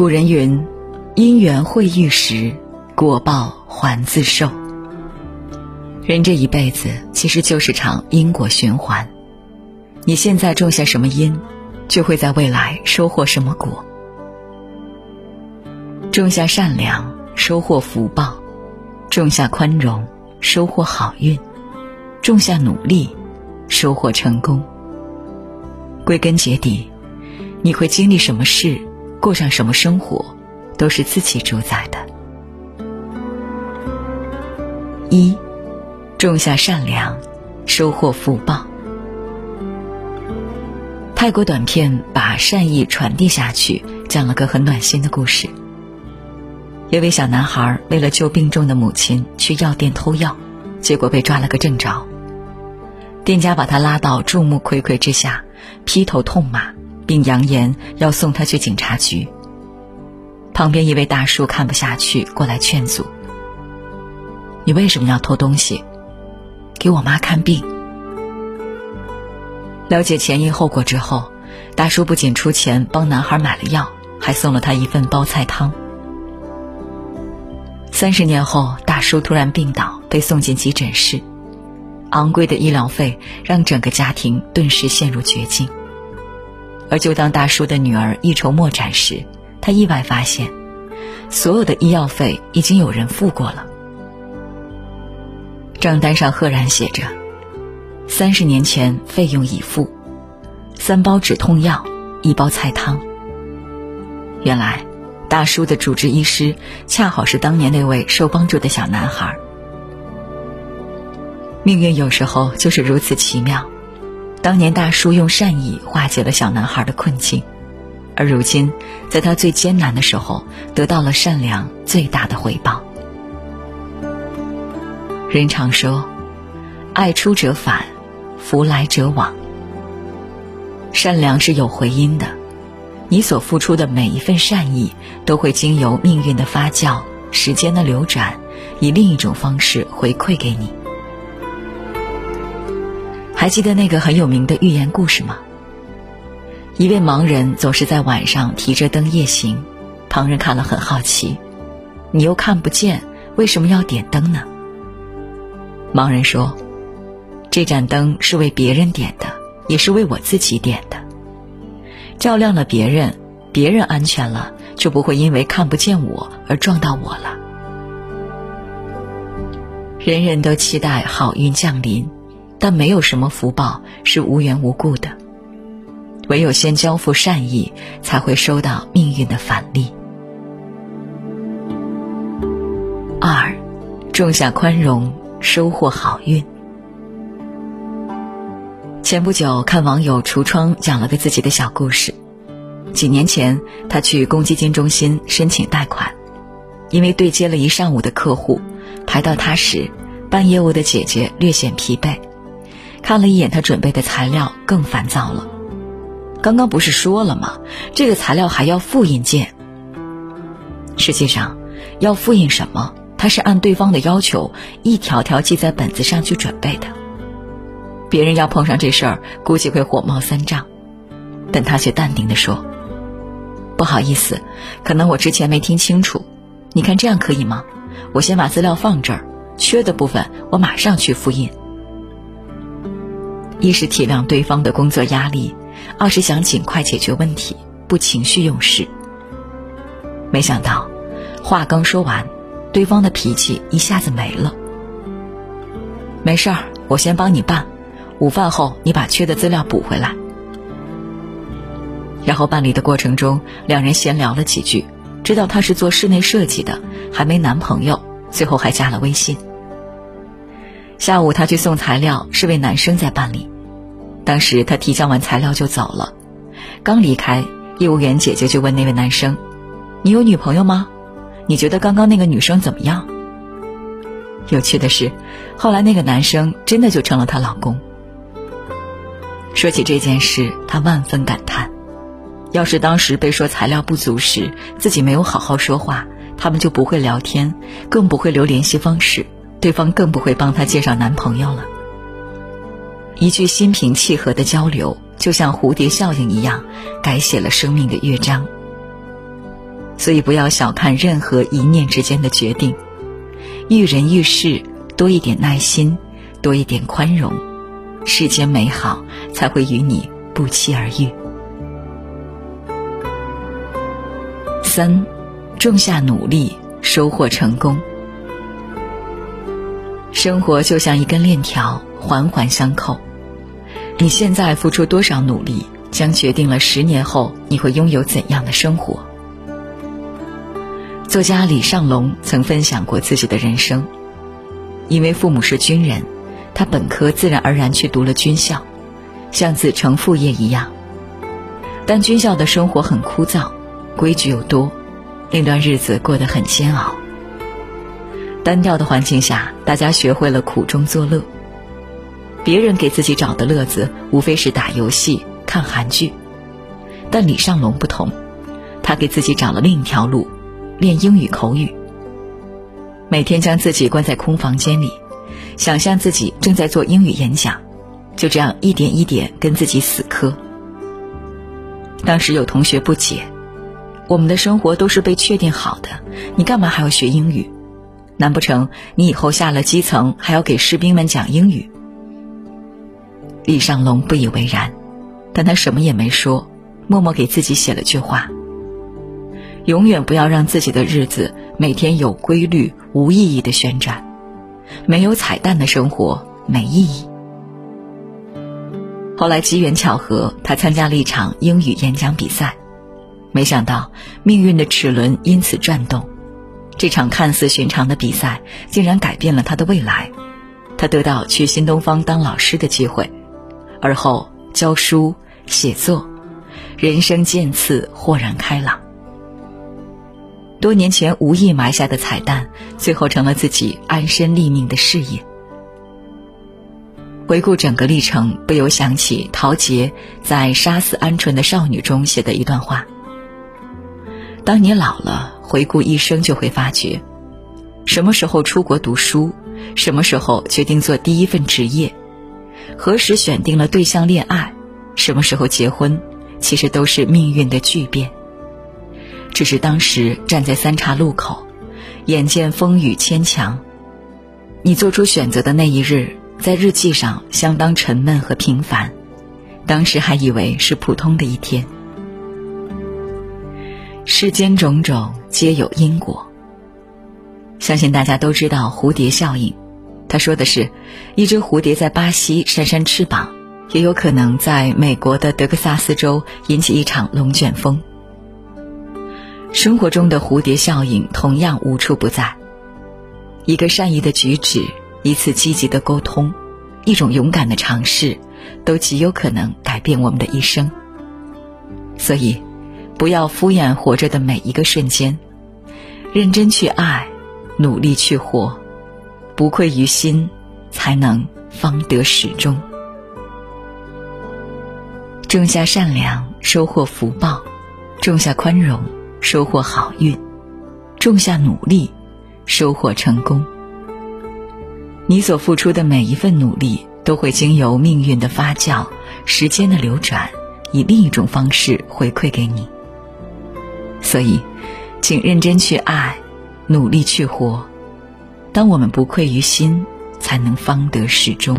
古人云：“因缘会遇时，果报还自受。”人这一辈子其实就是场因果循环。你现在种下什么因，就会在未来收获什么果。种下善良，收获福报；种下宽容，收获好运；种下努力，收获成功。归根结底，你会经历什么事，过上什么生活，都是自己主宰的。一，种下善良，收获福报。泰国短片把善意传递下去，讲了个很暖心的故事。有位小男孩为了救病重的母亲去药店偷药，结果被抓了个正着。店家把他拉到众目睽睽之下，劈头痛骂，并扬言要送他去警察局。旁边一位大叔看不下去，过来劝阻：“你为什么要偷东西？给我妈看病。”了解前因后果之后，大叔不仅出钱帮男孩买了药，还送了他一份包菜汤。三十年后，大叔突然病倒，被送进急诊室，昂贵的医疗费让整个家庭顿时陷入绝境。而就当大叔的女儿一筹莫展时，他意外发现，所有的医药费已经有人付过了，账单上赫然写着。三十年前费用已付，三包止痛药，一包菜汤。原来，大叔的主治医师恰好是当年那位受帮助的小男孩。命运有时候就是如此奇妙，当年大叔用善意化解了小男孩的困境，而如今，在他最艰难的时候，得到了善良最大的回报。人常说，爱出者返。福来者往，善良是有回音的。你所付出的每一份善意，都会经由命运的发酵、时间的流转，以另一种方式回馈给你。还记得那个很有名的寓言故事吗？一位盲人总是在晚上提着灯夜行，旁人看了很好奇：“你又看不见，为什么要点灯呢？”盲人说。这盏灯是为别人点的，也是为我自己点的。照亮了别人，别人安全了，就不会因为看不见我而撞到我了。人人都期待好运降临，但没有什么福报是无缘无故的。唯有先交付善意，才会收到命运的返利。二，种下宽容，收获好运。前不久，看网友橱窗讲了个自己的小故事。几年前，他去公积金中心申请贷款，因为对接了一上午的客户，排到他时，办业务的姐姐略显疲惫，看了一眼他准备的材料，更烦躁了。刚刚不是说了吗？这个材料还要复印件。实际上，要复印什么，他是按对方的要求，一条条记在本子上去准备的。别人要碰上这事儿，估计会火冒三丈，但他却淡定地说：“不好意思，可能我之前没听清楚。你看这样可以吗？我先把资料放这儿，缺的部分我马上去复印。一是体谅对方的工作压力，二是想尽快解决问题，不情绪用事。没想到，话刚说完，对方的脾气一下子没了。没事儿，我先帮你办。”午饭后，你把缺的资料补回来。然后办理的过程中，两人闲聊了几句，知道他是做室内设计的，还没男朋友，最后还加了微信。下午他去送材料，是位男生在办理。当时他提交完材料就走了，刚离开，业务员姐姐就问那位男生：“你有女朋友吗？你觉得刚刚那个女生怎么样？”有趣的是，后来那个男生真的就成了她老公。说起这件事，他万分感叹：要是当时被说材料不足时，自己没有好好说话，他们就不会聊天，更不会留联系方式，对方更不会帮他介绍男朋友了。一句心平气和的交流，就像蝴蝶效应一样，改写了生命的乐章。所以不要小看任何一念之间的决定。遇人遇事多一点耐心，多一点宽容，世间美好才会与你不期而遇。三，种下努力，收获成功。生活就像一根链条，环环相扣。你现在付出多少努力，将决定了十年后你会拥有怎样的生活。作家李尚龙曾分享过自己的人生，因为父母是军人，他本科自然而然去读了军校，像子承父业一样。但军校的生活很枯燥，规矩又多，那段日子过得很煎熬。单调的环境下，大家学会了苦中作乐。别人给自己找的乐子，无非是打游戏、看韩剧，但李尚龙不同，他给自己找了另一条路。练英语口语，每天将自己关在空房间里，想象自己正在做英语演讲，就这样一点一点跟自己死磕。当时有同学不解：“我们的生活都是被确定好的，你干嘛还要学英语？难不成你以后下了基层还要给士兵们讲英语？”李尚龙不以为然，但他什么也没说，默默给自己写了句话。永远不要让自己的日子每天有规律、无意义的旋转，没有彩蛋的生活没意义。后来机缘巧合，他参加了一场英语演讲比赛，没想到命运的齿轮因此转动，这场看似寻常的比赛竟然改变了他的未来，他得到去新东方当老师的机会，而后教书、写作，人生渐次豁然开朗。多年前无意埋下的彩蛋，最后成了自己安身立命的事业。回顾整个历程，不由想起陶杰在《杀死鹌鹑的少女》中写的一段话：“当你老了，回顾一生，就会发觉，什么时候出国读书，什么时候决定做第一份职业，何时选定了对象恋爱，什么时候结婚，其实都是命运的巨变。”只是当时站在三岔路口，眼见风雨牵强，你做出选择的那一日，在日记上相当沉闷和平凡。当时还以为是普通的一天。世间种种皆有因果。相信大家都知道蝴蝶效应，他说的是，一只蝴蝶在巴西扇扇翅膀，也有可能在美国的德克萨斯州引起一场龙卷风。生活中的蝴蝶效应同样无处不在。一个善意的举止，一次积极的沟通，一种勇敢的尝试，都极有可能改变我们的一生。所以，不要敷衍活着的每一个瞬间，认真去爱，努力去活，不愧于心，才能方得始终。种下善良，收获福报；种下宽容。收获好运，种下努力，收获成功。你所付出的每一份努力，都会经由命运的发酵、时间的流转，以另一种方式回馈给你。所以，请认真去爱，努力去活。当我们不愧于心，才能方得始终。